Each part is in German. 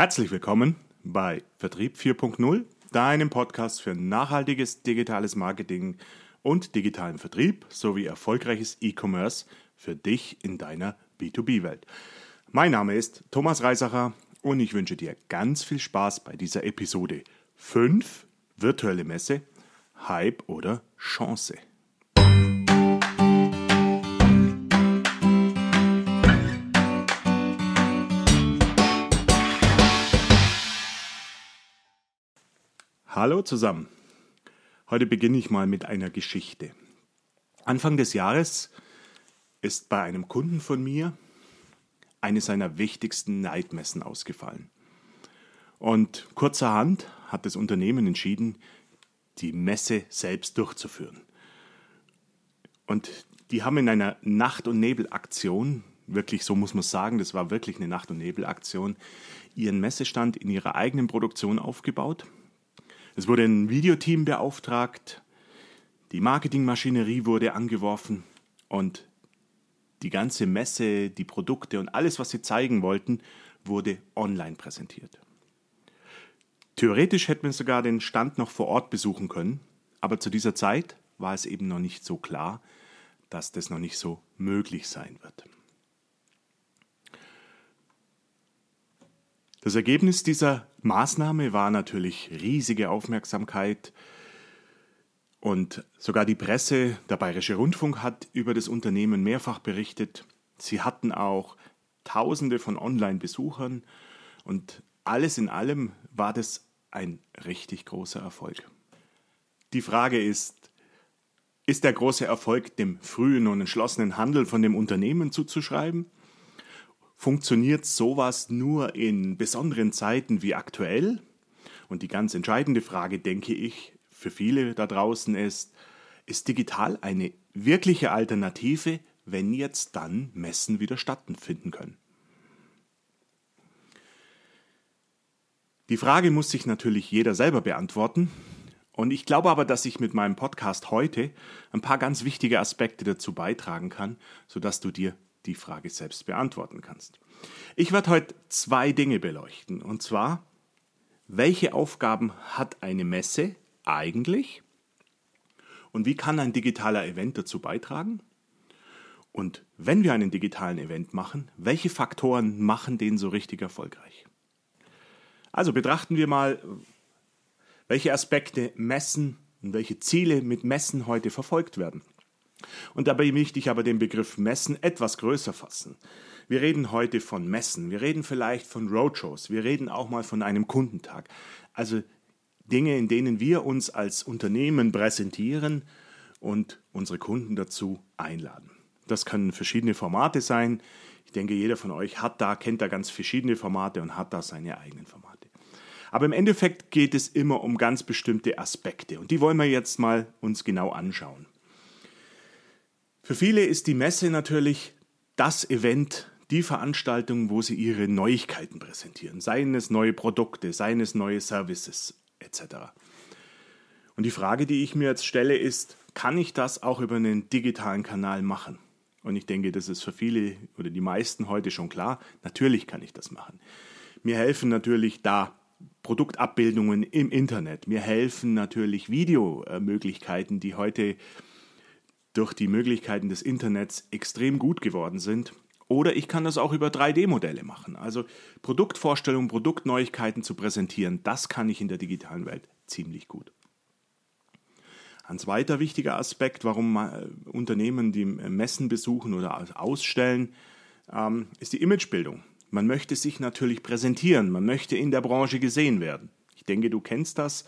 Herzlich willkommen bei Vertrieb 4.0, deinem Podcast für nachhaltiges digitales Marketing und digitalen Vertrieb sowie erfolgreiches E-Commerce für dich in deiner B2B-Welt. Mein Name ist Thomas Reisacher und ich wünsche dir ganz viel Spaß bei dieser Episode 5 virtuelle Messe, Hype oder Chance. Hallo zusammen. Heute beginne ich mal mit einer Geschichte. Anfang des Jahres ist bei einem Kunden von mir eine seiner wichtigsten Neidmessen ausgefallen. Und kurzerhand hat das Unternehmen entschieden, die Messe selbst durchzuführen. Und die haben in einer Nacht- und Nebelaktion, wirklich so muss man sagen, das war wirklich eine Nacht- und Nebelaktion, ihren Messestand in ihrer eigenen Produktion aufgebaut – es wurde ein Videoteam beauftragt, die Marketingmaschinerie wurde angeworfen und die ganze Messe, die Produkte und alles, was sie zeigen wollten, wurde online präsentiert. Theoretisch hätten wir sogar den Stand noch vor Ort besuchen können, aber zu dieser Zeit war es eben noch nicht so klar, dass das noch nicht so möglich sein wird. Das Ergebnis dieser Maßnahme war natürlich riesige Aufmerksamkeit und sogar die Presse, der Bayerische Rundfunk hat über das Unternehmen mehrfach berichtet. Sie hatten auch Tausende von Online-Besuchern und alles in allem war das ein richtig großer Erfolg. Die Frage ist, ist der große Erfolg dem frühen und entschlossenen Handel von dem Unternehmen zuzuschreiben? Funktioniert sowas nur in besonderen Zeiten wie aktuell? Und die ganz entscheidende Frage, denke ich, für viele da draußen ist, ist digital eine wirkliche Alternative, wenn jetzt dann Messen wieder stattfinden können? Die Frage muss sich natürlich jeder selber beantworten. Und ich glaube aber, dass ich mit meinem Podcast heute ein paar ganz wichtige Aspekte dazu beitragen kann, sodass du dir die Frage selbst beantworten kannst. Ich werde heute zwei Dinge beleuchten. Und zwar, welche Aufgaben hat eine Messe eigentlich? Und wie kann ein digitaler Event dazu beitragen? Und wenn wir einen digitalen Event machen, welche Faktoren machen den so richtig erfolgreich? Also betrachten wir mal, welche Aspekte Messen und welche Ziele mit Messen heute verfolgt werden. Und dabei möchte ich aber den Begriff Messen etwas größer fassen. Wir reden heute von Messen, wir reden vielleicht von Roadshows, wir reden auch mal von einem Kundentag. Also Dinge, in denen wir uns als Unternehmen präsentieren und unsere Kunden dazu einladen. Das können verschiedene Formate sein. Ich denke, jeder von euch hat da, kennt da ganz verschiedene Formate und hat da seine eigenen Formate. Aber im Endeffekt geht es immer um ganz bestimmte Aspekte und die wollen wir jetzt mal uns genau anschauen. Für viele ist die Messe natürlich das Event, die Veranstaltung, wo sie ihre Neuigkeiten präsentieren, seien es neue Produkte, seien es neue Services etc. Und die Frage, die ich mir jetzt stelle, ist, kann ich das auch über einen digitalen Kanal machen? Und ich denke, das ist für viele oder die meisten heute schon klar. Natürlich kann ich das machen. Mir helfen natürlich da Produktabbildungen im Internet. Mir helfen natürlich Videomöglichkeiten, die heute durch die Möglichkeiten des Internets extrem gut geworden sind. Oder ich kann das auch über 3D-Modelle machen. Also Produktvorstellungen, Produktneuigkeiten zu präsentieren, das kann ich in der digitalen Welt ziemlich gut. Ein zweiter wichtiger Aspekt, warum Unternehmen die Messen besuchen oder ausstellen, ähm, ist die Imagebildung. Man möchte sich natürlich präsentieren, man möchte in der Branche gesehen werden. Ich denke, du kennst das.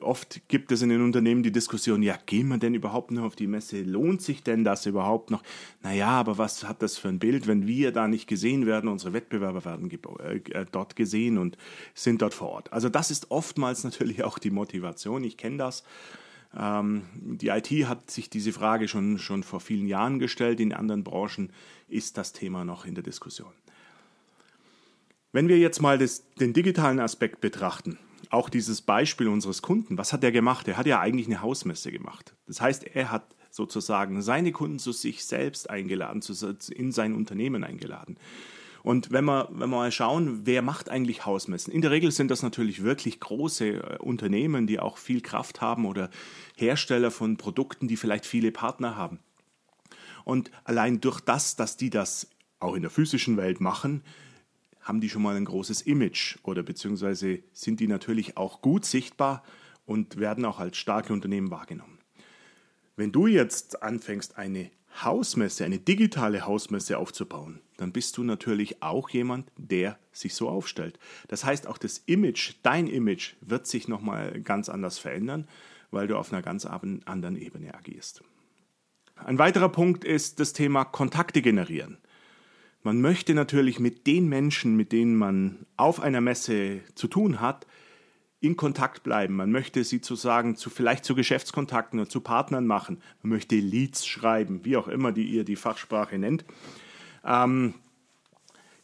Oft gibt es in den Unternehmen die Diskussion, ja, gehen wir denn überhaupt noch auf die Messe? Lohnt sich denn das überhaupt noch? Naja, aber was hat das für ein Bild, wenn wir da nicht gesehen werden? Unsere Wettbewerber werden äh, äh, dort gesehen und sind dort vor Ort. Also das ist oftmals natürlich auch die Motivation. Ich kenne das. Ähm, die IT hat sich diese Frage schon, schon vor vielen Jahren gestellt. In anderen Branchen ist das Thema noch in der Diskussion. Wenn wir jetzt mal das, den digitalen Aspekt betrachten, auch dieses Beispiel unseres Kunden, was hat er gemacht? Er hat ja eigentlich eine Hausmesse gemacht. Das heißt, er hat sozusagen seine Kunden zu sich selbst eingeladen, in sein Unternehmen eingeladen. Und wenn wir, wenn wir mal schauen, wer macht eigentlich Hausmessen? In der Regel sind das natürlich wirklich große äh, Unternehmen, die auch viel Kraft haben oder Hersteller von Produkten, die vielleicht viele Partner haben. Und allein durch das, dass die das auch in der physischen Welt machen, haben die schon mal ein großes Image oder beziehungsweise sind die natürlich auch gut sichtbar und werden auch als starke Unternehmen wahrgenommen. Wenn du jetzt anfängst, eine Hausmesse, eine digitale Hausmesse aufzubauen, dann bist du natürlich auch jemand, der sich so aufstellt. Das heißt, auch das Image, dein Image wird sich nochmal ganz anders verändern, weil du auf einer ganz anderen Ebene agierst. Ein weiterer Punkt ist das Thema Kontakte generieren. Man möchte natürlich mit den Menschen, mit denen man auf einer Messe zu tun hat, in Kontakt bleiben. Man möchte sie sozusagen zu vielleicht zu Geschäftskontakten oder zu Partnern machen. Man möchte Leads schreiben, wie auch immer die ihr die Fachsprache nennt. Ähm,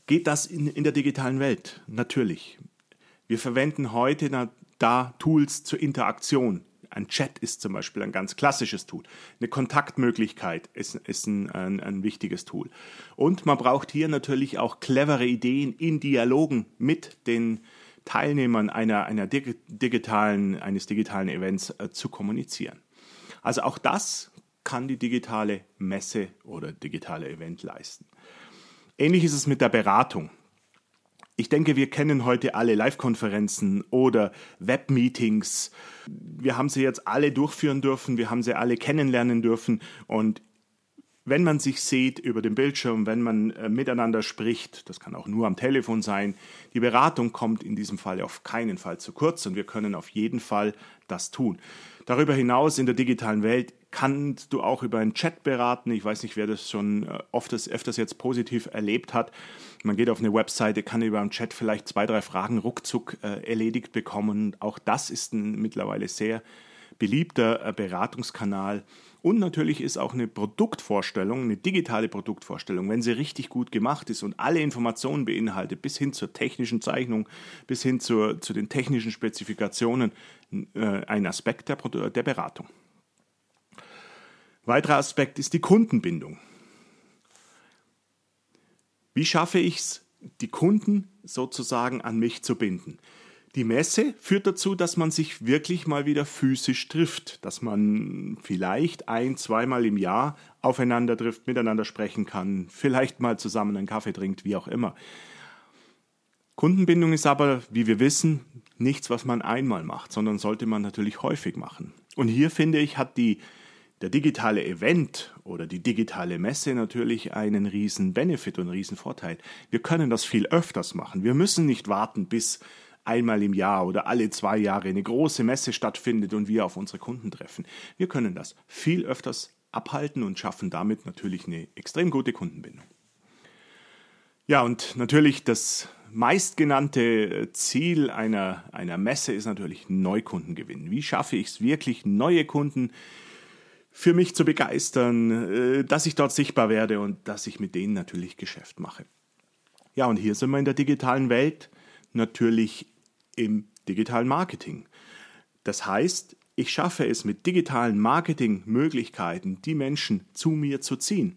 geht das in, in der digitalen Welt? Natürlich. Wir verwenden heute da, da Tools zur Interaktion. Ein Chat ist zum Beispiel ein ganz klassisches Tool. Eine Kontaktmöglichkeit ist, ist ein, ein, ein, wichtiges Tool. Und man braucht hier natürlich auch clevere Ideen in Dialogen mit den Teilnehmern einer, einer digitalen, eines digitalen Events äh, zu kommunizieren. Also auch das kann die digitale Messe oder digitale Event leisten. Ähnlich ist es mit der Beratung. Ich denke, wir kennen heute alle Live-Konferenzen oder Web-Meetings. Wir haben sie jetzt alle durchführen dürfen, wir haben sie alle kennenlernen dürfen und wenn man sich sieht über den Bildschirm, wenn man äh, miteinander spricht, das kann auch nur am Telefon sein, die Beratung kommt in diesem Fall auf keinen Fall zu kurz und wir können auf jeden Fall das tun. Darüber hinaus in der digitalen Welt kannst du auch über einen Chat beraten. Ich weiß nicht, wer das schon äh, oft öfters jetzt positiv erlebt hat. Man geht auf eine Webseite, kann über einen Chat vielleicht zwei, drei Fragen ruckzuck äh, erledigt bekommen. Auch das ist ein mittlerweile sehr beliebter äh, Beratungskanal. Und natürlich ist auch eine Produktvorstellung, eine digitale Produktvorstellung, wenn sie richtig gut gemacht ist und alle Informationen beinhaltet, bis hin zur technischen Zeichnung, bis hin zur, zu den technischen Spezifikationen, äh, ein Aspekt der, der Beratung. Weiterer Aspekt ist die Kundenbindung. Wie schaffe ich es, die Kunden sozusagen an mich zu binden? Die Messe führt dazu, dass man sich wirklich mal wieder physisch trifft, dass man vielleicht ein, zweimal im Jahr aufeinander trifft, miteinander sprechen kann, vielleicht mal zusammen einen Kaffee trinkt, wie auch immer. Kundenbindung ist aber, wie wir wissen, nichts, was man einmal macht, sondern sollte man natürlich häufig machen. Und hier finde ich, hat die der digitale Event oder die digitale Messe natürlich einen riesen Benefit und einen riesen Vorteil. Wir können das viel öfters machen. Wir müssen nicht warten, bis einmal im Jahr oder alle zwei Jahre eine große Messe stattfindet und wir auf unsere Kunden treffen. Wir können das viel öfters abhalten und schaffen damit natürlich eine extrem gute Kundenbindung. Ja, und natürlich das meistgenannte Ziel einer, einer Messe ist natürlich Neukunden gewinnen. Wie schaffe ich es wirklich, neue Kunden für mich zu begeistern, äh, dass ich dort sichtbar werde und dass ich mit denen natürlich Geschäft mache. Ja, und hier sind wir in der digitalen Welt natürlich im digitalen Marketing. Das heißt, ich schaffe es mit digitalen Marketingmöglichkeiten, die Menschen zu mir zu ziehen.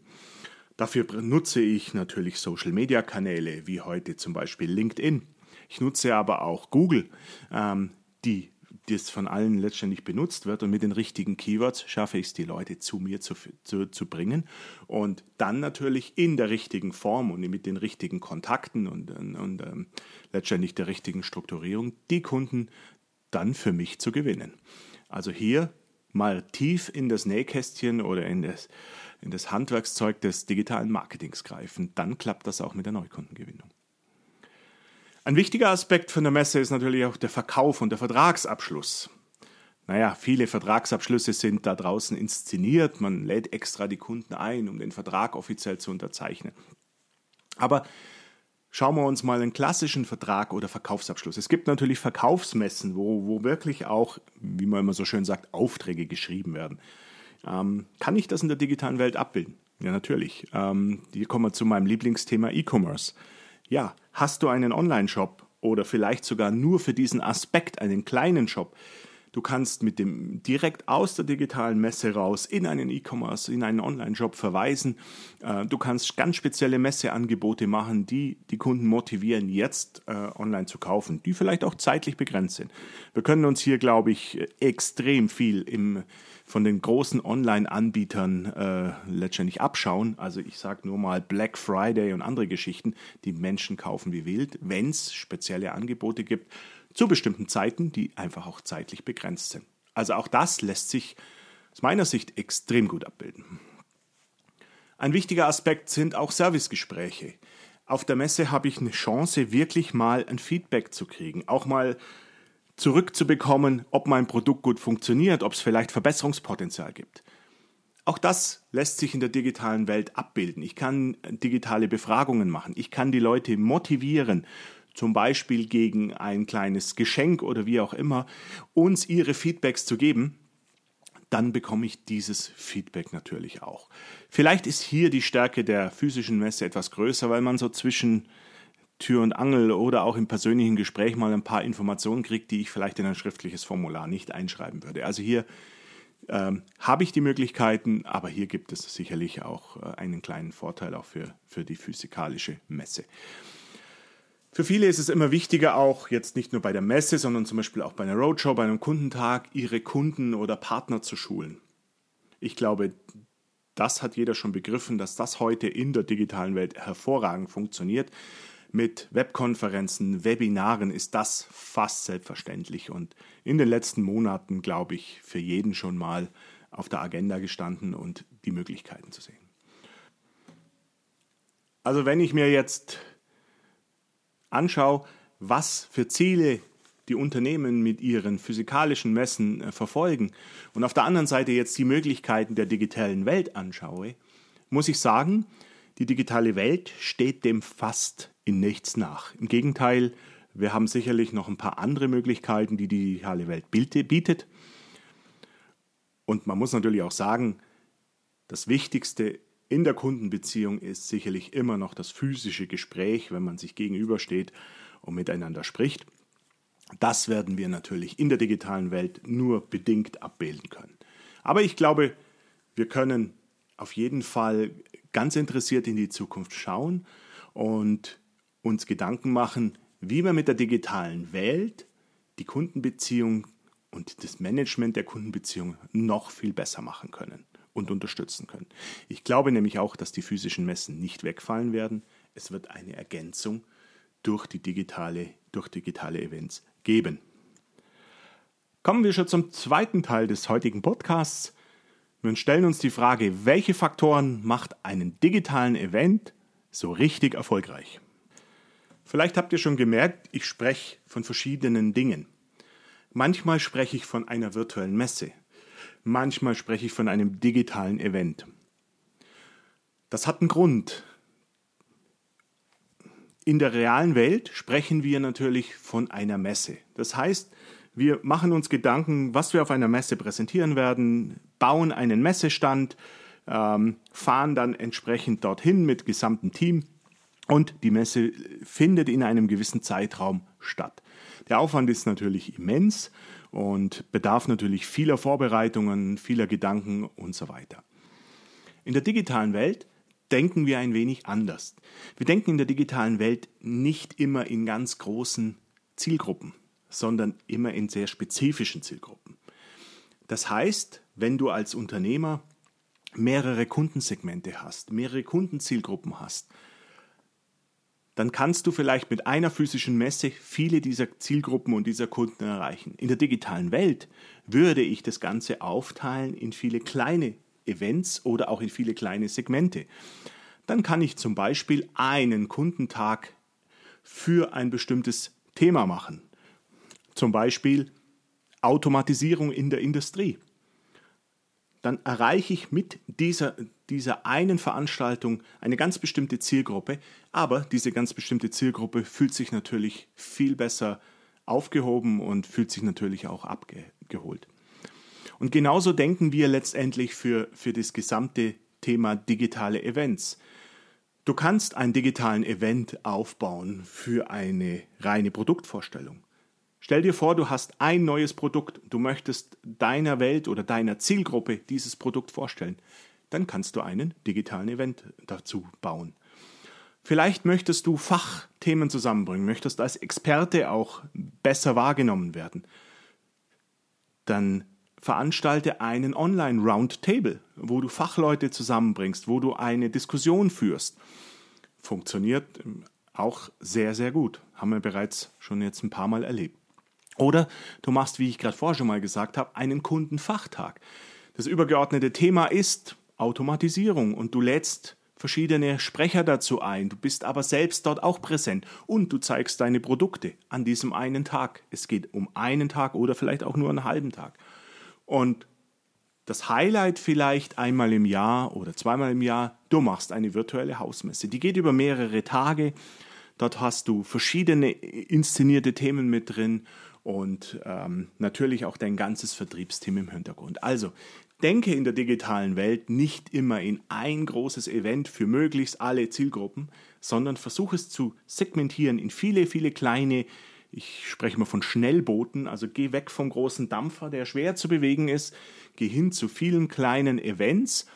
Dafür nutze ich natürlich Social-Media-Kanäle wie heute zum Beispiel LinkedIn. Ich nutze aber auch Google, ähm, die das von allen letztendlich benutzt wird. Und mit den richtigen Keywords schaffe ich es, die Leute zu mir zu, zu, zu bringen. Und dann natürlich in der richtigen Form und mit den richtigen Kontakten und, und, und ähm, letztendlich der richtigen Strukturierung die Kunden dann für mich zu gewinnen. Also hier mal tief in das Nähkästchen oder in das, in das Handwerkszeug des digitalen Marketings greifen. Dann klappt das auch mit der Neukundengewinnung. Ein wichtiger Aspekt von der Messe ist natürlich auch der Verkauf und der Vertragsabschluss. Naja, viele Vertragsabschlüsse sind da draußen inszeniert, man lädt extra die Kunden ein, um den Vertrag offiziell zu unterzeichnen. Aber schauen wir uns mal einen klassischen Vertrag oder Verkaufsabschluss. Es gibt natürlich Verkaufsmessen, wo, wo wirklich auch, wie man immer so schön sagt, Aufträge geschrieben werden. Ähm, kann ich das in der digitalen Welt abbilden? Ja, natürlich. Ähm, hier kommen wir zu meinem Lieblingsthema E-Commerce. Ja, hast du einen Online-Shop oder vielleicht sogar nur für diesen Aspekt einen kleinen Shop, Du kannst mit dem direkt aus der digitalen Messe raus in einen E-Commerce, in einen Online-Shop verweisen. Äh, du kannst ganz spezielle Messeangebote machen, die die Kunden motivieren, jetzt äh, online zu kaufen, die vielleicht auch zeitlich begrenzt sind. Wir können uns hier, glaube ich, extrem viel im, von den großen Online-Anbietern äh, letztendlich abschauen. Also ich sage nur mal Black Friday und andere Geschichten, die Menschen kaufen wie wild, wenn es spezielle Angebote gibt zu bestimmten Zeiten, die einfach auch zeitlich begrenzt sind. Also auch das lässt sich aus meiner Sicht extrem gut abbilden. Ein wichtiger Aspekt sind auch Servicegespräche. Auf der Messe habe ich eine Chance, wirklich mal ein Feedback zu kriegen, auch mal zurückzubekommen, ob mein Produkt gut funktioniert, ob es vielleicht Verbesserungspotenzial gibt. Auch das lässt sich in der digitalen Welt abbilden. Ich kann digitale Befragungen machen. Ich kann die Leute motivieren, zum Beispiel gegen ein kleines Geschenk oder wie auch immer, uns ihre Feedbacks zu geben, dann bekomme ich dieses Feedback natürlich auch. Vielleicht ist hier die Stärke der physischen Messe etwas größer, weil man so zwischen Tür und Angel oder auch im persönlichen Gespräch mal ein paar Informationen kriegt, die ich vielleicht in ein schriftliches Formular nicht einschreiben würde. Also hier ähm, habe ich die Möglichkeiten, aber hier gibt es sicherlich auch äh, einen kleinen Vorteil auch für, für die physikalische Messe. Für viele ist es immer wichtiger, auch jetzt nicht nur bei der Messe, sondern zum Beispiel auch bei einer Roadshow, bei einem Kundentag, ihre Kunden oder Partner zu schulen. Ich glaube, das hat jeder schon begriffen, dass das heute in der digitalen Welt hervorragend funktioniert. Mit Webkonferenzen, Webinaren ist das fast selbstverständlich und in den letzten Monaten, glaube ich, für jeden schon mal auf der Agenda gestanden und die Möglichkeiten zu sehen. Also wenn ich mir jetzt anschaue, was für Ziele die Unternehmen mit ihren physikalischen Messen äh, verfolgen und auf der anderen Seite jetzt die Möglichkeiten der digitalen Welt anschaue, muss ich sagen, die digitale Welt steht dem fast in nichts nach. Im Gegenteil, wir haben sicherlich noch ein paar andere Möglichkeiten, die die digitale Welt bietet. Und man muss natürlich auch sagen, das Wichtigste in der Kundenbeziehung ist sicherlich immer noch das physische Gespräch, wenn man sich gegenübersteht und miteinander spricht. Das werden wir natürlich in der digitalen Welt nur bedingt abbilden können. Aber ich glaube, wir können auf jeden Fall ganz interessiert in die Zukunft schauen und uns Gedanken machen, wie wir mit der digitalen Welt die Kundenbeziehung und das Management der Kundenbeziehung noch viel besser machen können und unterstützen können. Ich glaube nämlich auch, dass die physischen Messen nicht wegfallen werden. Es wird eine Ergänzung durch die digitale, durch digitale Events geben. Kommen wir schon zum zweiten Teil des heutigen Podcasts. Wir stellen uns die Frage, welche Faktoren macht einen digitalen Event so richtig erfolgreich? Vielleicht habt ihr schon gemerkt, ich spreche von verschiedenen Dingen. Manchmal spreche ich von einer virtuellen Messe. Manchmal spreche ich von einem digitalen Event. Das hat einen Grund. In der realen Welt sprechen wir natürlich von einer Messe. Das heißt, wir machen uns Gedanken, was wir auf einer Messe präsentieren werden, bauen einen Messestand, ähm, fahren dann entsprechend dorthin mit gesamtem Team und die Messe findet in einem gewissen Zeitraum statt. Der Aufwand ist natürlich immens und bedarf natürlich vieler Vorbereitungen, vieler Gedanken und so weiter. In der digitalen Welt denken wir ein wenig anders. Wir denken in der digitalen Welt nicht immer in ganz großen Zielgruppen, sondern immer in sehr spezifischen Zielgruppen. Das heißt, wenn du als Unternehmer mehrere Kundensegmente hast, mehrere Kundenzielgruppen hast, dann kannst du vielleicht mit einer physischen Messe viele dieser Zielgruppen und dieser Kunden erreichen. In der digitalen Welt würde ich das Ganze aufteilen in viele kleine Events oder auch in viele kleine Segmente. Dann kann ich zum Beispiel einen Kundentag für ein bestimmtes Thema machen. Zum Beispiel Automatisierung in der Industrie dann erreiche ich mit dieser, dieser einen Veranstaltung eine ganz bestimmte Zielgruppe, aber diese ganz bestimmte Zielgruppe fühlt sich natürlich viel besser aufgehoben und fühlt sich natürlich auch abgeholt. Und genauso denken wir letztendlich für, für das gesamte Thema digitale Events. Du kannst einen digitalen Event aufbauen für eine reine Produktvorstellung. Stell dir vor, du hast ein neues Produkt, du möchtest deiner Welt oder deiner Zielgruppe dieses Produkt vorstellen. Dann kannst du einen digitalen Event dazu bauen. Vielleicht möchtest du Fachthemen zusammenbringen, möchtest als Experte auch besser wahrgenommen werden. Dann veranstalte einen Online-Roundtable, wo du Fachleute zusammenbringst, wo du eine Diskussion führst. Funktioniert auch sehr, sehr gut. Haben wir bereits schon jetzt ein paar Mal erlebt. Oder du machst, wie ich gerade vorher schon mal gesagt habe, einen Kundenfachtag. Das übergeordnete Thema ist Automatisierung und du lädst verschiedene Sprecher dazu ein. Du bist aber selbst dort auch präsent und du zeigst deine Produkte an diesem einen Tag. Es geht um einen Tag oder vielleicht auch nur einen halben Tag. Und das Highlight vielleicht einmal im Jahr oder zweimal im Jahr, du machst eine virtuelle Hausmesse. Die geht über mehrere Tage. Dort hast du verschiedene inszenierte Themen mit drin und ähm, natürlich auch dein ganzes Vertriebsteam im Hintergrund. Also denke in der digitalen Welt nicht immer in ein großes Event für möglichst alle Zielgruppen, sondern versuche es zu segmentieren in viele, viele kleine, ich spreche mal von Schnellbooten, also geh weg vom großen Dampfer, der schwer zu bewegen ist, geh hin zu vielen kleinen Events,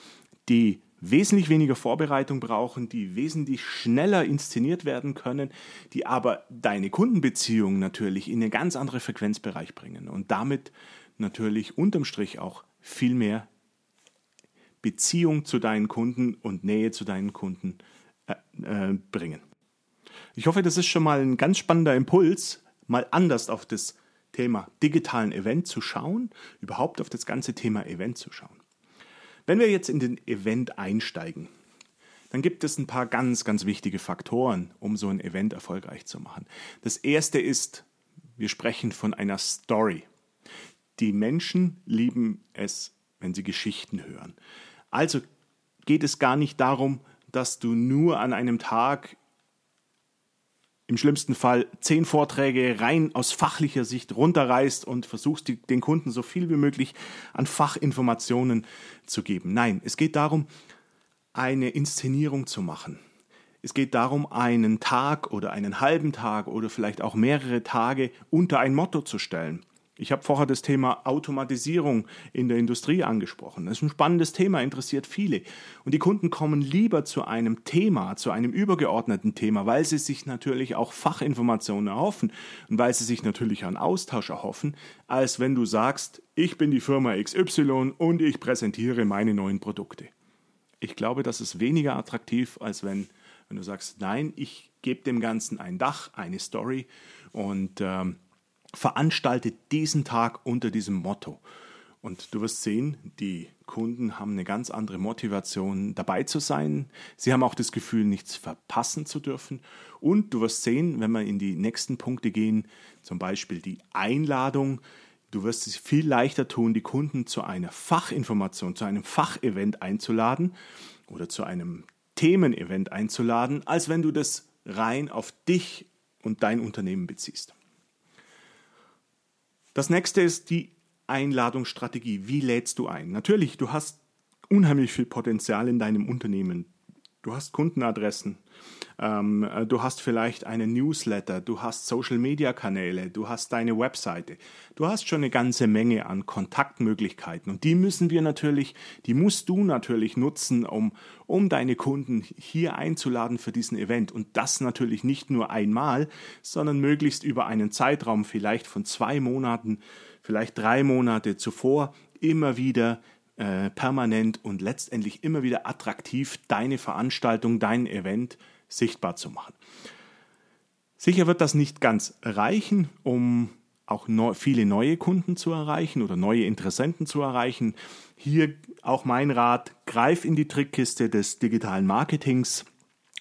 die wesentlich weniger Vorbereitung brauchen, die wesentlich schneller inszeniert werden können, die aber deine Kundenbeziehung natürlich in einen ganz anderen Frequenzbereich bringen und damit natürlich unterm Strich auch viel mehr Beziehung zu deinen Kunden und Nähe zu deinen Kunden äh, äh, bringen. Ich hoffe, das ist schon mal ein ganz spannender Impuls, mal anders auf das Thema digitalen Event zu schauen, überhaupt auf das ganze Thema Event zu schauen. Wenn wir jetzt in den Event einsteigen, dann gibt es ein paar ganz, ganz wichtige Faktoren, um so ein Event erfolgreich zu machen. Das erste ist, wir sprechen von einer Story. Die Menschen lieben es, wenn sie Geschichten hören. Also geht es gar nicht darum, dass du nur an einem Tag im schlimmsten Fall zehn Vorträge rein aus fachlicher Sicht runterreißt und versuchst, die, den Kunden so viel wie möglich an Fachinformationen zu geben. Nein, es geht darum, eine Inszenierung zu machen. Es geht darum, einen Tag oder einen halben Tag oder vielleicht auch mehrere Tage unter ein Motto zu stellen. Ich habe vorher das Thema Automatisierung in der Industrie angesprochen. Das ist ein spannendes Thema, interessiert viele. Und die Kunden kommen lieber zu einem Thema, zu einem übergeordneten Thema, weil sie sich natürlich auch Fachinformationen erhoffen und weil sie sich natürlich einen Austausch erhoffen, als wenn du sagst, ich bin die Firma XY und ich präsentiere meine neuen Produkte. Ich glaube, das ist weniger attraktiv, als wenn, wenn du sagst, nein, ich gebe dem Ganzen ein Dach, eine Story und ähm, veranstaltet diesen Tag unter diesem Motto. Und du wirst sehen, die Kunden haben eine ganz andere Motivation, dabei zu sein. Sie haben auch das Gefühl, nichts verpassen zu dürfen. Und du wirst sehen, wenn wir in die nächsten Punkte gehen, zum Beispiel die Einladung, du wirst es viel leichter tun, die Kunden zu einer Fachinformation, zu einem Fachevent einzuladen oder zu einem Themenevent einzuladen, als wenn du das rein auf dich und dein Unternehmen beziehst. Das nächste ist die Einladungsstrategie. Wie lädst du ein? Natürlich, du hast unheimlich viel Potenzial in deinem Unternehmen. Du hast Kundenadressen, ähm, äh, du hast vielleicht einen Newsletter, du hast Social-Media-Kanäle, du hast deine Webseite. Du hast schon eine ganze Menge an Kontaktmöglichkeiten und die müssen wir natürlich, die musst du natürlich nutzen, um, um deine Kunden hier einzuladen für diesen Event. Und das natürlich nicht nur einmal, sondern möglichst über einen Zeitraum vielleicht von zwei Monaten, vielleicht drei Monate zuvor immer wieder äh, permanent und letztendlich immer wieder attraktiv deine Veranstaltung, dein Event sichtbar zu machen. Sicher wird das nicht ganz reichen, um auch neu, viele neue Kunden zu erreichen oder neue Interessenten zu erreichen. Hier auch mein Rat, greif in die Trickkiste des digitalen Marketings,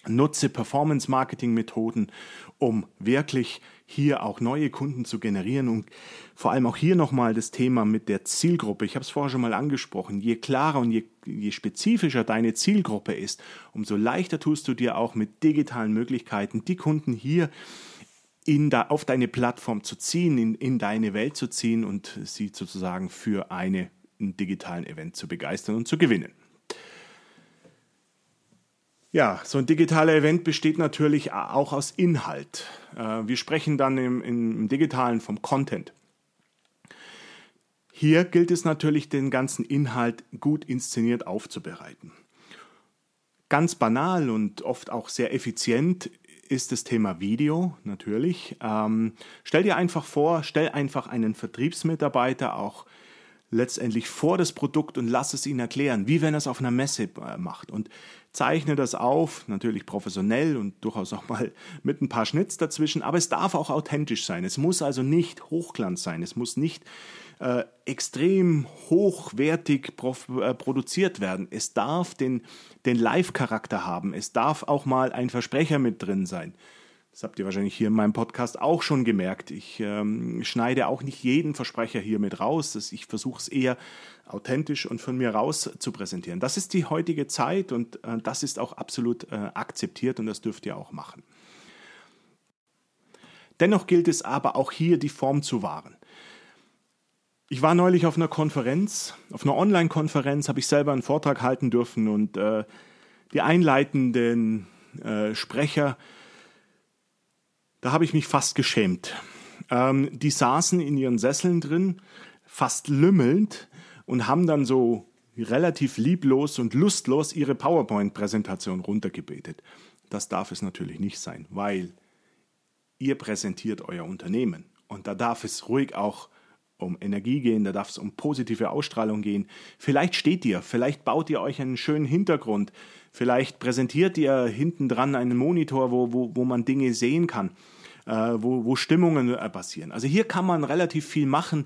nutze Performance-Marketing-Methoden, um wirklich hier auch neue Kunden zu generieren und vor allem auch hier nochmal das Thema mit der Zielgruppe. Ich habe es vorher schon mal angesprochen. Je klarer und je, je spezifischer deine Zielgruppe ist, umso leichter tust du dir auch mit digitalen Möglichkeiten, die Kunden hier in da, auf deine Plattform zu ziehen, in, in deine Welt zu ziehen und sie sozusagen für eine, einen digitalen Event zu begeistern und zu gewinnen. Ja, so ein digitaler Event besteht natürlich auch aus Inhalt. Äh, wir sprechen dann im, im digitalen vom Content. Hier gilt es natürlich, den ganzen Inhalt gut inszeniert aufzubereiten. Ganz banal und oft auch sehr effizient ist das Thema Video natürlich. Ähm, stell dir einfach vor, stell einfach einen Vertriebsmitarbeiter auch letztendlich vor das Produkt und lass es ihn erklären, wie wenn er es auf einer Messe äh, macht. Und zeichne das auf, natürlich professionell und durchaus auch mal mit ein paar Schnitz dazwischen, aber es darf auch authentisch sein. Es muss also nicht Hochglanz sein. Es muss nicht äh, extrem hochwertig äh, produziert werden. Es darf den, den Live-Charakter haben. Es darf auch mal ein Versprecher mit drin sein. Das habt ihr wahrscheinlich hier in meinem Podcast auch schon gemerkt. Ich ähm, schneide auch nicht jeden Versprecher hier mit raus. Ich versuche es eher authentisch und von mir raus zu präsentieren. Das ist die heutige Zeit und äh, das ist auch absolut äh, akzeptiert und das dürft ihr auch machen. Dennoch gilt es aber auch hier die Form zu wahren. Ich war neulich auf einer Konferenz, auf einer Online-Konferenz, habe ich selber einen Vortrag halten dürfen und äh, die einleitenden äh, Sprecher, da habe ich mich fast geschämt. Ähm, die saßen in ihren Sesseln drin, fast lümmelnd und haben dann so relativ lieblos und lustlos ihre PowerPoint-Präsentation runtergebetet. Das darf es natürlich nicht sein, weil ihr präsentiert euer Unternehmen und da darf es ruhig auch um Energie gehen, da darf es um positive Ausstrahlung gehen. Vielleicht steht ihr, vielleicht baut ihr euch einen schönen Hintergrund, vielleicht präsentiert ihr hinten dran einen Monitor, wo, wo, wo man Dinge sehen kann, wo, wo Stimmungen äh, passieren. Also hier kann man relativ viel machen,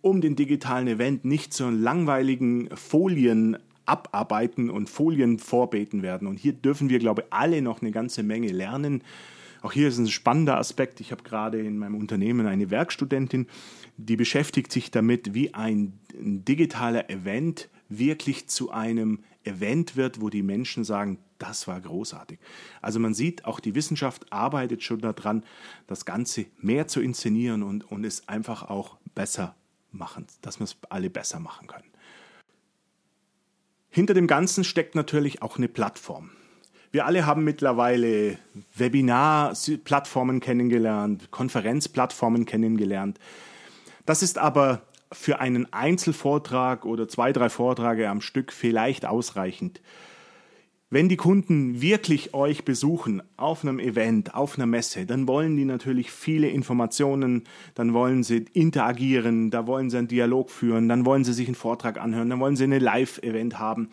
um den digitalen Event nicht zu langweiligen Folien abarbeiten und Folien vorbeten werden. Und hier dürfen wir, glaube ich, alle noch eine ganze Menge lernen. Auch hier ist ein spannender Aspekt. Ich habe gerade in meinem Unternehmen eine Werkstudentin, die beschäftigt sich damit, wie ein digitaler Event wirklich zu einem Event wird, wo die Menschen sagen, das war großartig. Also man sieht, auch die Wissenschaft arbeitet schon daran, das Ganze mehr zu inszenieren und, und es einfach auch besser machen, dass wir es alle besser machen können. Hinter dem Ganzen steckt natürlich auch eine Plattform. Wir alle haben mittlerweile Webinar-Plattformen kennengelernt, Konferenzplattformen kennengelernt. Das ist aber für einen Einzelvortrag oder zwei, drei Vorträge am Stück vielleicht ausreichend. Wenn die Kunden wirklich euch besuchen auf einem Event, auf einer Messe, dann wollen die natürlich viele Informationen, dann wollen sie interagieren, da wollen sie einen Dialog führen, dann wollen sie sich einen Vortrag anhören, dann wollen sie eine Live-Event haben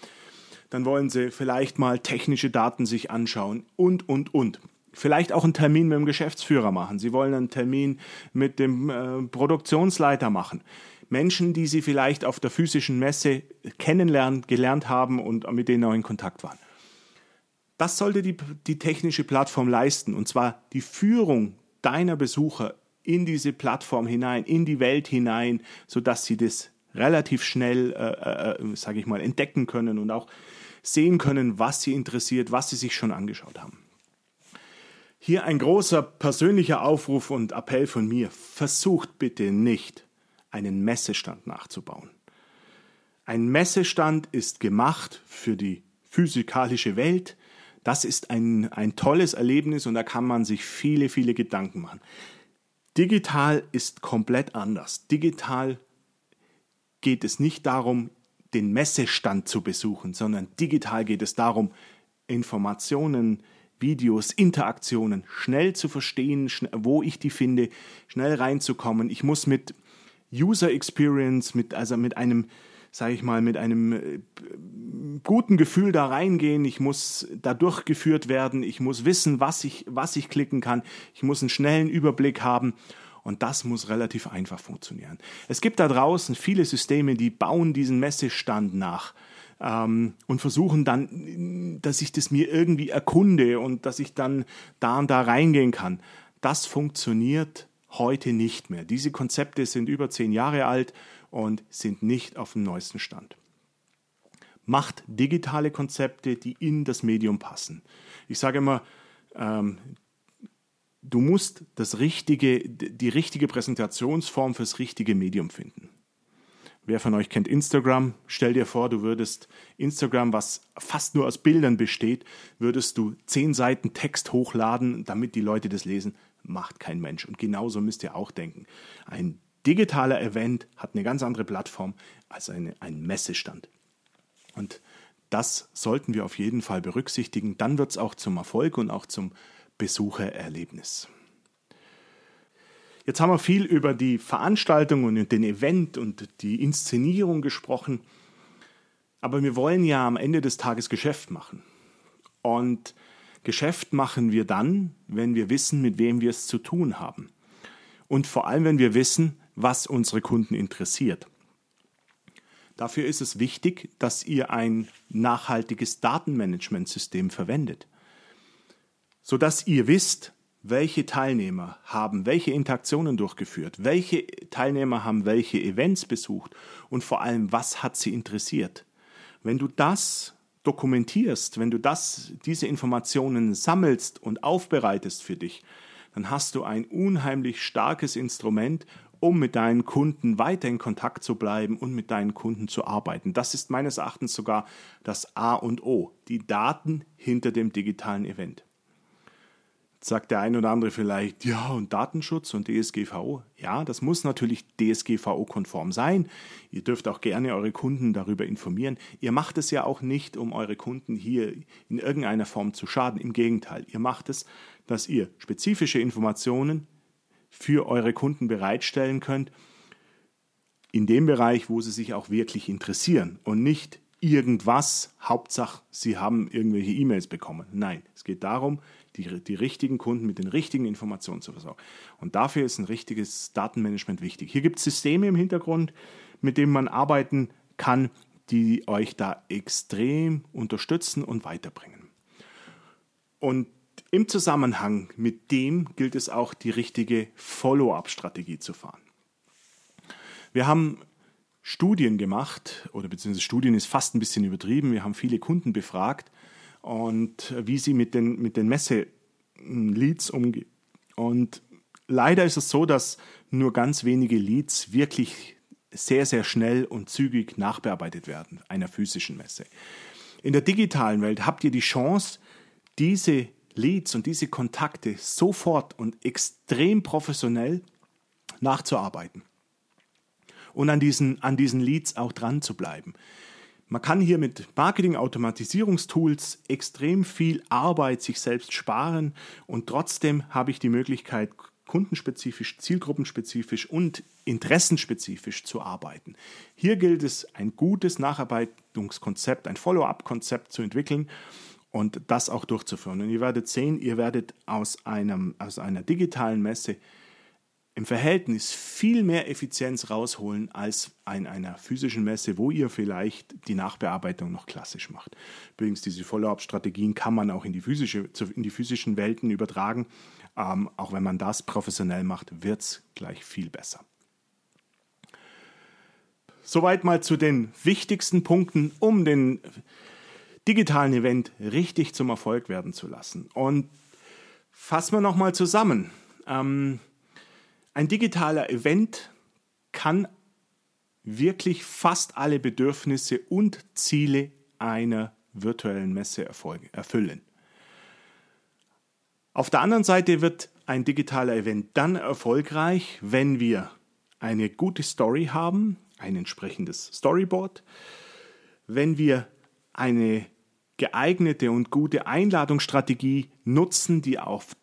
dann wollen sie vielleicht mal technische Daten sich anschauen und, und, und. Vielleicht auch einen Termin mit dem Geschäftsführer machen. Sie wollen einen Termin mit dem äh, Produktionsleiter machen. Menschen, die Sie vielleicht auf der physischen Messe kennenlernen, gelernt haben und mit denen auch in Kontakt waren. Das sollte die, die technische Plattform leisten, und zwar die Führung deiner Besucher in diese Plattform hinein, in die Welt hinein, sodass sie das relativ schnell, äh, äh, sage ich mal, entdecken können und auch sehen können, was sie interessiert, was sie sich schon angeschaut haben. Hier ein großer persönlicher Aufruf und Appell von mir. Versucht bitte nicht, einen Messestand nachzubauen. Ein Messestand ist gemacht für die physikalische Welt. Das ist ein, ein tolles Erlebnis und da kann man sich viele, viele Gedanken machen. Digital ist komplett anders. Digital geht es nicht darum, den Messestand zu besuchen, sondern digital geht es darum, Informationen, Videos, Interaktionen schnell zu verstehen, wo ich die finde, schnell reinzukommen. Ich muss mit User Experience, mit, also mit einem, sage ich mal, mit einem äh, guten Gefühl da reingehen. Ich muss da durchgeführt werden. Ich muss wissen, was ich, was ich klicken kann. Ich muss einen schnellen Überblick haben. Und das muss relativ einfach funktionieren. Es gibt da draußen viele Systeme, die bauen diesen Messestand nach ähm, und versuchen dann, dass ich das mir irgendwie erkunde und dass ich dann da und da reingehen kann. Das funktioniert heute nicht mehr. Diese Konzepte sind über zehn Jahre alt und sind nicht auf dem neuesten Stand. Macht digitale Konzepte, die in das Medium passen. Ich sage immer, ähm, du musst das richtige, die richtige Präsentationsform fürs richtige Medium finden. Wer von euch kennt Instagram? Stell dir vor, du würdest Instagram, was fast nur aus Bildern besteht, würdest du zehn Seiten Text hochladen, damit die Leute das lesen. Macht kein Mensch. Und genauso müsst ihr auch denken. Ein digitaler Event hat eine ganz andere Plattform als eine, ein Messestand. Und das sollten wir auf jeden Fall berücksichtigen. Dann wird es auch zum Erfolg und auch zum Besuchererlebnis. Jetzt haben wir viel über die Veranstaltung und den Event und die Inszenierung gesprochen. Aber wir wollen ja am Ende des Tages Geschäft machen. Und Geschäft machen wir dann, wenn wir wissen, mit wem wir es zu tun haben. Und vor allem, wenn wir wissen, was unsere Kunden interessiert. Dafür ist es wichtig, dass ihr ein nachhaltiges Datenmanagementsystem verwendet, sodass ihr wisst, welche Teilnehmer haben welche Interaktionen durchgeführt, welche Teilnehmer haben welche Events besucht und vor allem, was hat sie interessiert. Wenn du das dokumentierst, wenn du das, diese Informationen sammelst und aufbereitest für dich, dann hast du ein unheimlich starkes Instrument, um mit deinen Kunden weiter in Kontakt zu bleiben und mit deinen Kunden zu arbeiten. Das ist meines Erachtens sogar das A und O, die Daten hinter dem digitalen Event. Sagt der ein oder andere vielleicht, ja, und Datenschutz und DSGVO. Ja, das muss natürlich DSGVO-konform sein. Ihr dürft auch gerne eure Kunden darüber informieren. Ihr macht es ja auch nicht, um eure Kunden hier in irgendeiner Form zu schaden. Im Gegenteil, ihr macht es, dass ihr spezifische Informationen für eure Kunden bereitstellen könnt, in dem Bereich, wo sie sich auch wirklich interessieren und nicht irgendwas, Hauptsache, sie haben irgendwelche E-Mails bekommen. Nein, es geht darum, die, die richtigen Kunden mit den richtigen Informationen zu versorgen. Und dafür ist ein richtiges Datenmanagement wichtig. Hier gibt es Systeme im Hintergrund, mit denen man arbeiten kann, die euch da extrem unterstützen und weiterbringen. Und im Zusammenhang mit dem gilt es auch, die richtige Follow-up-Strategie zu fahren. Wir haben Studien gemacht, oder beziehungsweise Studien ist fast ein bisschen übertrieben. Wir haben viele Kunden befragt und wie sie mit den, mit den Messe-Leads umgehen. Und leider ist es so, dass nur ganz wenige Leads wirklich sehr, sehr schnell und zügig nachbearbeitet werden, einer physischen Messe. In der digitalen Welt habt ihr die Chance, diese Leads und diese Kontakte sofort und extrem professionell nachzuarbeiten und an diesen, an diesen Leads auch dran zu bleiben. Man kann hier mit Marketing-Automatisierungstools extrem viel Arbeit sich selbst sparen und trotzdem habe ich die Möglichkeit, kundenspezifisch, zielgruppenspezifisch und interessenspezifisch zu arbeiten. Hier gilt es, ein gutes Nacharbeitungskonzept, ein Follow-up-Konzept zu entwickeln und das auch durchzuführen. Und ihr werdet sehen, ihr werdet aus, einem, aus einer digitalen Messe im Verhältnis viel mehr Effizienz rausholen als in einer physischen Messe, wo ihr vielleicht die Nachbearbeitung noch klassisch macht. Übrigens, diese Follow-up-Strategien kann man auch in die, physische, in die physischen Welten übertragen. Ähm, auch wenn man das professionell macht, wird es gleich viel besser. Soweit mal zu den wichtigsten Punkten, um den digitalen Event richtig zum Erfolg werden zu lassen. Und fassen wir nochmal zusammen. Ähm, ein digitaler Event kann wirklich fast alle Bedürfnisse und Ziele einer virtuellen Messe erfüllen. Auf der anderen Seite wird ein digitaler Event dann erfolgreich, wenn wir eine gute Story haben, ein entsprechendes Storyboard, wenn wir eine geeignete und gute Einladungsstrategie nutzen, die auf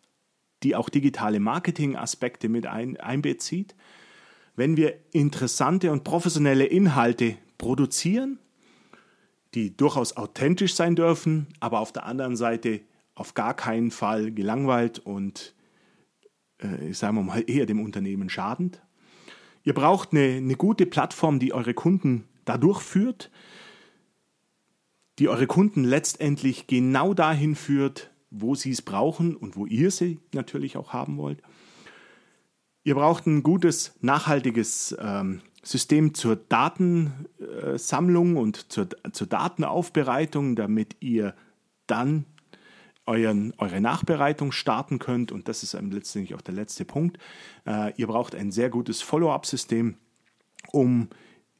die auch digitale Marketing-Aspekte mit ein, einbezieht. Wenn wir interessante und professionelle Inhalte produzieren, die durchaus authentisch sein dürfen, aber auf der anderen Seite auf gar keinen Fall gelangweilt und, äh, sagen wir mal, eher dem Unternehmen schadend. Ihr braucht eine, eine gute Plattform, die eure Kunden dadurch führt, die eure Kunden letztendlich genau dahin führt, wo sie es brauchen und wo ihr sie natürlich auch haben wollt. Ihr braucht ein gutes, nachhaltiges ähm, System zur Datensammlung und zur, zur Datenaufbereitung, damit ihr dann euren, eure Nachbereitung starten könnt. Und das ist letztendlich auch der letzte Punkt. Äh, ihr braucht ein sehr gutes Follow-up-System, um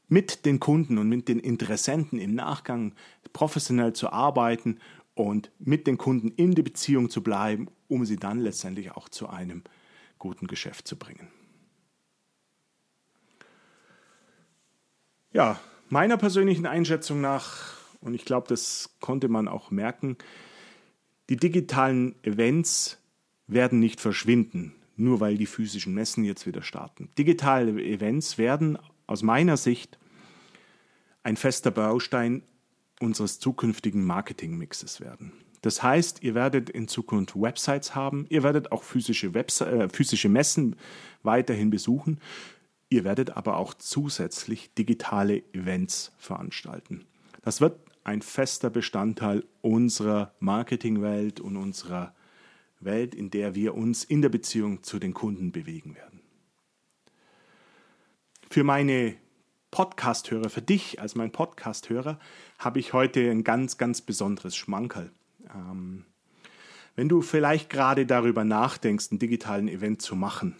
mit den Kunden und mit den Interessenten im Nachgang professionell zu arbeiten und mit den Kunden in die Beziehung zu bleiben, um sie dann letztendlich auch zu einem guten Geschäft zu bringen. Ja, meiner persönlichen Einschätzung nach, und ich glaube, das konnte man auch merken, die digitalen Events werden nicht verschwinden, nur weil die physischen Messen jetzt wieder starten. Digitale Events werden aus meiner Sicht ein fester Baustein unseres zukünftigen Marketingmixes werden. Das heißt, ihr werdet in Zukunft Websites haben, ihr werdet auch physische, Webse äh, physische Messen weiterhin besuchen Ihr werdet aber auch zusätzlich digitale Events veranstalten. Das wird ein fester Bestandteil unserer Marketingwelt und unserer Welt, in der wir uns in der Beziehung zu den Kunden bewegen werden. Für meine Podcast-Hörer, für dich als mein Podcast-Hörer, habe ich heute ein ganz, ganz besonderes Schmankerl. Ähm, wenn du vielleicht gerade darüber nachdenkst, einen digitalen Event zu machen,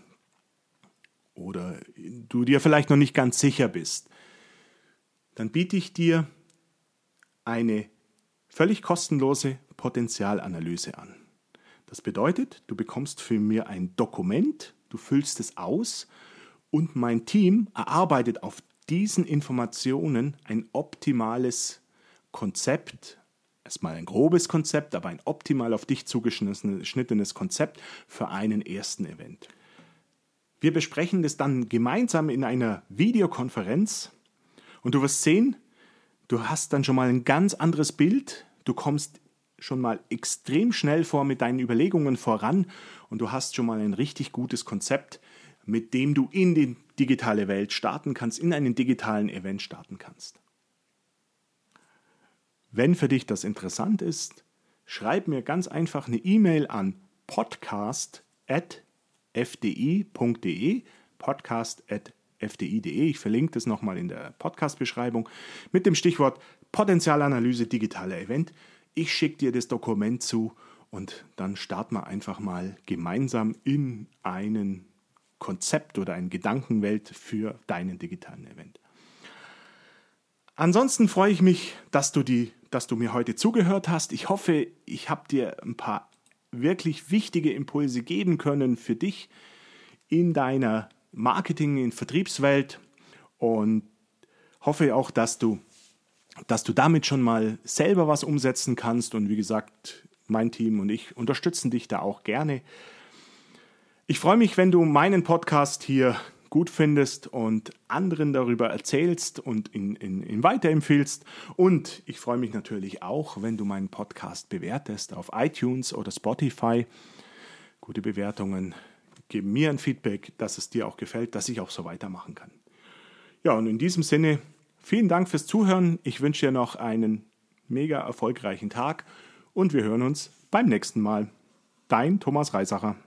oder du dir vielleicht noch nicht ganz sicher bist, dann biete ich dir eine völlig kostenlose Potenzialanalyse an. Das bedeutet, du bekommst für mir ein Dokument, du füllst es aus und mein Team erarbeitet auf diesen Informationen ein optimales Konzept, erstmal ein grobes Konzept, aber ein optimal auf dich zugeschnittenes Konzept für einen ersten Event. Wir besprechen das dann gemeinsam in einer Videokonferenz und du wirst sehen, du hast dann schon mal ein ganz anderes Bild, du kommst schon mal extrem schnell vor mit deinen Überlegungen voran und du hast schon mal ein richtig gutes Konzept, mit dem du in die digitale Welt starten kannst, in einen digitalen Event starten kannst. Wenn für dich das interessant ist, schreib mir ganz einfach eine E-Mail an podcast@ fdi.de, podcast.fdi.de. Ich verlinke das nochmal in der Podcast-Beschreibung mit dem Stichwort Potenzialanalyse digitaler Event. Ich schicke dir das Dokument zu und dann starten wir einfach mal gemeinsam in einen Konzept oder eine Gedankenwelt für deinen digitalen Event. Ansonsten freue ich mich, dass du, die, dass du mir heute zugehört hast. Ich hoffe, ich habe dir ein paar wirklich wichtige Impulse geben können für dich in deiner Marketing- und Vertriebswelt und hoffe auch, dass du, dass du damit schon mal selber was umsetzen kannst und wie gesagt, mein Team und ich unterstützen dich da auch gerne. Ich freue mich, wenn du meinen Podcast hier gut findest und anderen darüber erzählst und ihn, ihn, ihn weiterempfiehlst. Und ich freue mich natürlich auch, wenn du meinen Podcast bewertest auf iTunes oder Spotify. Gute Bewertungen geben mir ein Feedback, dass es dir auch gefällt, dass ich auch so weitermachen kann. Ja, und in diesem Sinne, vielen Dank fürs Zuhören. Ich wünsche dir noch einen mega erfolgreichen Tag und wir hören uns beim nächsten Mal. Dein Thomas Reisacher.